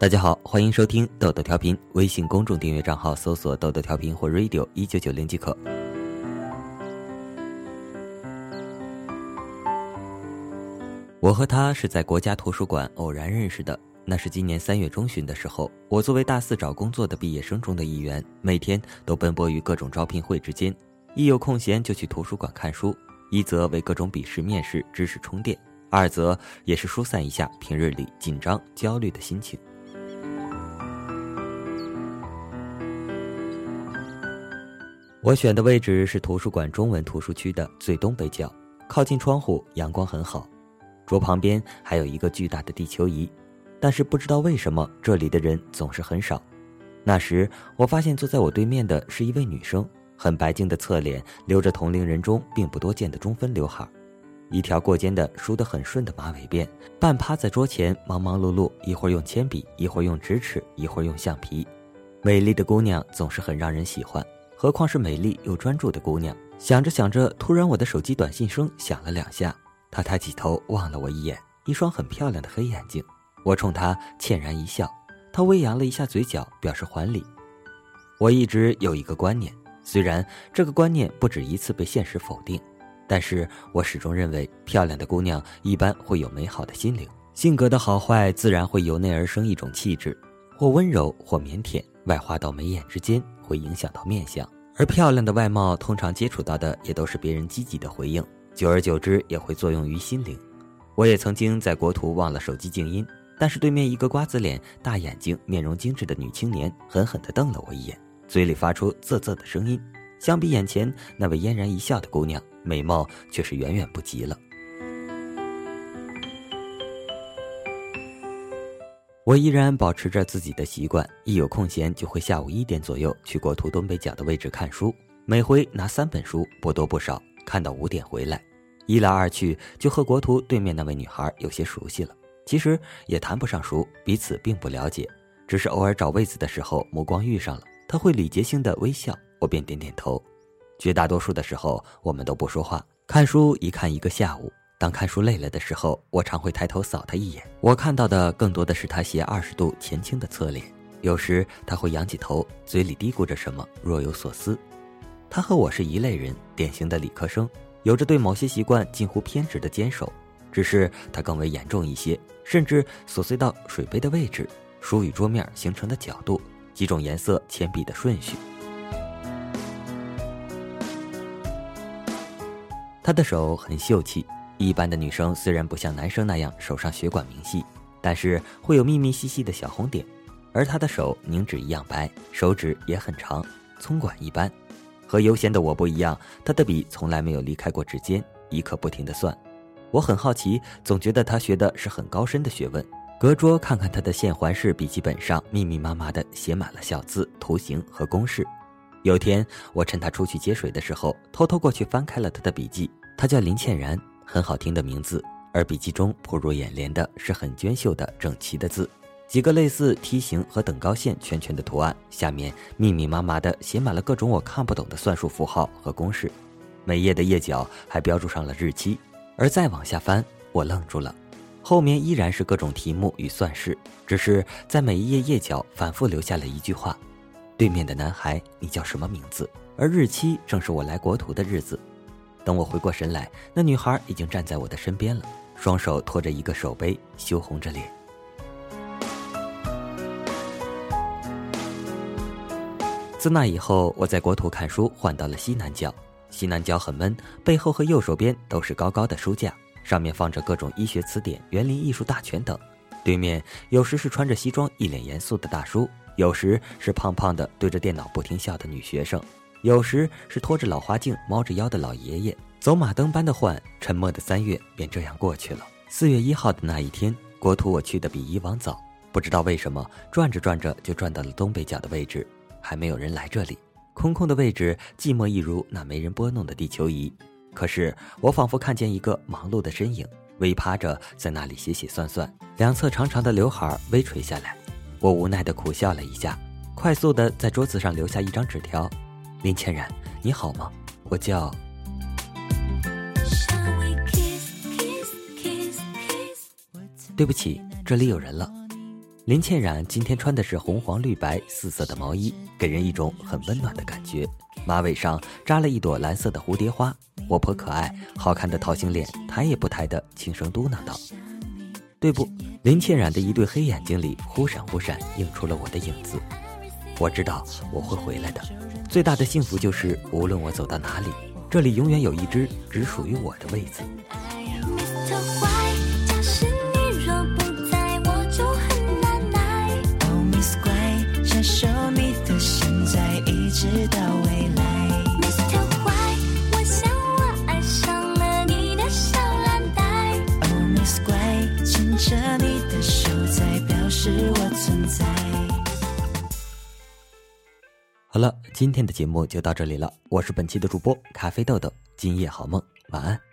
大家好，欢迎收听豆豆调频。微信公众订阅账号搜索“豆豆调频”或 “radio 一九九零”即可。我和他是在国家图书馆偶然认识的，那是今年三月中旬的时候。我作为大四找工作的毕业生中的一员，每天都奔波于各种招聘会之间，一有空闲就去图书馆看书，一则为各种笔试、面试知识充电，二则也是疏散一下平日里紧张、焦虑的心情。我选的位置是图书馆中文图书区的最东北角，靠近窗户，阳光很好。桌旁边还有一个巨大的地球仪，但是不知道为什么这里的人总是很少。那时我发现坐在我对面的是一位女生，很白净的侧脸，留着同龄人中并不多见的中分刘海，一条过肩的梳得很顺的马尾辫，半趴在桌前忙忙碌碌，一会儿用铅笔，一会儿用直尺，一会儿用橡皮。美丽的姑娘总是很让人喜欢。何况是美丽又专注的姑娘。想着想着，突然我的手机短信声响了两下。她抬起头望了我一眼，一双很漂亮的黑眼睛。我冲她歉然一笑，她微扬了一下嘴角，表示还礼。我一直有一个观念，虽然这个观念不止一次被现实否定，但是我始终认为，漂亮的姑娘一般会有美好的心灵，性格的好坏自然会由内而生一种气质，或温柔，或腼腆，外化到眉眼之间。会影响到面相，而漂亮的外貌通常接触到的也都是别人积极的回应，久而久之也会作用于心灵。我也曾经在国图忘了手机静音，但是对面一个瓜子脸、大眼睛、面容精致的女青年狠狠地瞪了我一眼，嘴里发出啧啧的声音。相比眼前那位嫣然一笑的姑娘，美貌却是远远不及了。我依然保持着自己的习惯，一有空闲就会下午一点左右去国图东北角的位置看书，每回拿三本书，不多不少，看到五点回来，一来二去就和国图对面那位女孩有些熟悉了。其实也谈不上熟，彼此并不了解，只是偶尔找位子的时候目光遇上了，她会礼节性的微笑，我便点点头。绝大多数的时候我们都不说话，看书一看一个下午。当看书累了的时候，我常会抬头扫他一眼。我看到的更多的是他斜二十度前倾的侧脸。有时他会仰起头，嘴里嘀咕着什么，若有所思。他和我是一类人，典型的理科生，有着对某些习惯近乎偏执的坚守。只是他更为严重一些，甚至琐碎到水杯的位置、书与桌面形成的角度、几种颜色铅笔的顺序。他的手很秀气。一般的女生虽然不像男生那样手上血管明细，但是会有密密细细的小红点，而她的手凝脂一样白，手指也很长，葱管一般。和悠闲的我不一样，她的笔从来没有离开过指尖，一刻不停的算。我很好奇，总觉得她学的是很高深的学问。隔桌看看她的线环式笔记本上，密密麻麻的写满了小字、图形和公式。有天我趁她出去接水的时候，偷偷过去翻开了她的笔记。她叫林倩然。很好听的名字，而笔记中扑入眼帘的是很娟秀的整齐的字，几个类似梯形和等高线圈圈的图案，下面密密麻麻的写满了各种我看不懂的算术符号和公式，每页的页角还标注上了日期。而再往下翻，我愣住了，后面依然是各种题目与算式，只是在每一页页角反复留下了一句话：“对面的男孩，你叫什么名字？”而日期正是我来国图的日子。等我回过神来，那女孩已经站在我的身边了，双手托着一个手杯，羞红着脸。自那以后，我在国图看书换到了西南角。西南角很闷，背后和右手边都是高高的书架，上面放着各种医学词典、园林艺术大全等。对面有时是穿着西装、一脸严肃的大叔，有时是胖胖的对着电脑不停笑的女学生。有时是拖着老花镜、猫着腰的老爷爷，走马灯般的换，沉默的三月便这样过去了。四月一号的那一天，国图我去的比以往早，不知道为什么，转着转着就转到了东北角的位置，还没有人来这里，空空的位置，寂寞一如那没人拨弄的地球仪。可是我仿佛看见一个忙碌的身影，微趴着在那里写写算算，两侧长长的刘海微垂下来。我无奈的苦笑了一下，快速的在桌子上留下一张纸条。林倩然，你好吗？我叫……对不起，这里有人了。林倩冉今天穿的是红黄绿白四色的毛衣，给人一种很温暖的感觉。马尾上扎了一朵蓝色的蝴蝶花，活泼可爱，好看的桃心脸，抬也不抬的轻声嘟囔道：“对不？”林倩冉的一对黑眼睛里忽闪忽闪映出了我的影子。我知道我会回来的，最大的幸福就是无论我走到哪里，这里永远有一只只属于我的位子。好了，今天的节目就到这里了。我是本期的主播咖啡豆豆，今夜好梦，晚安。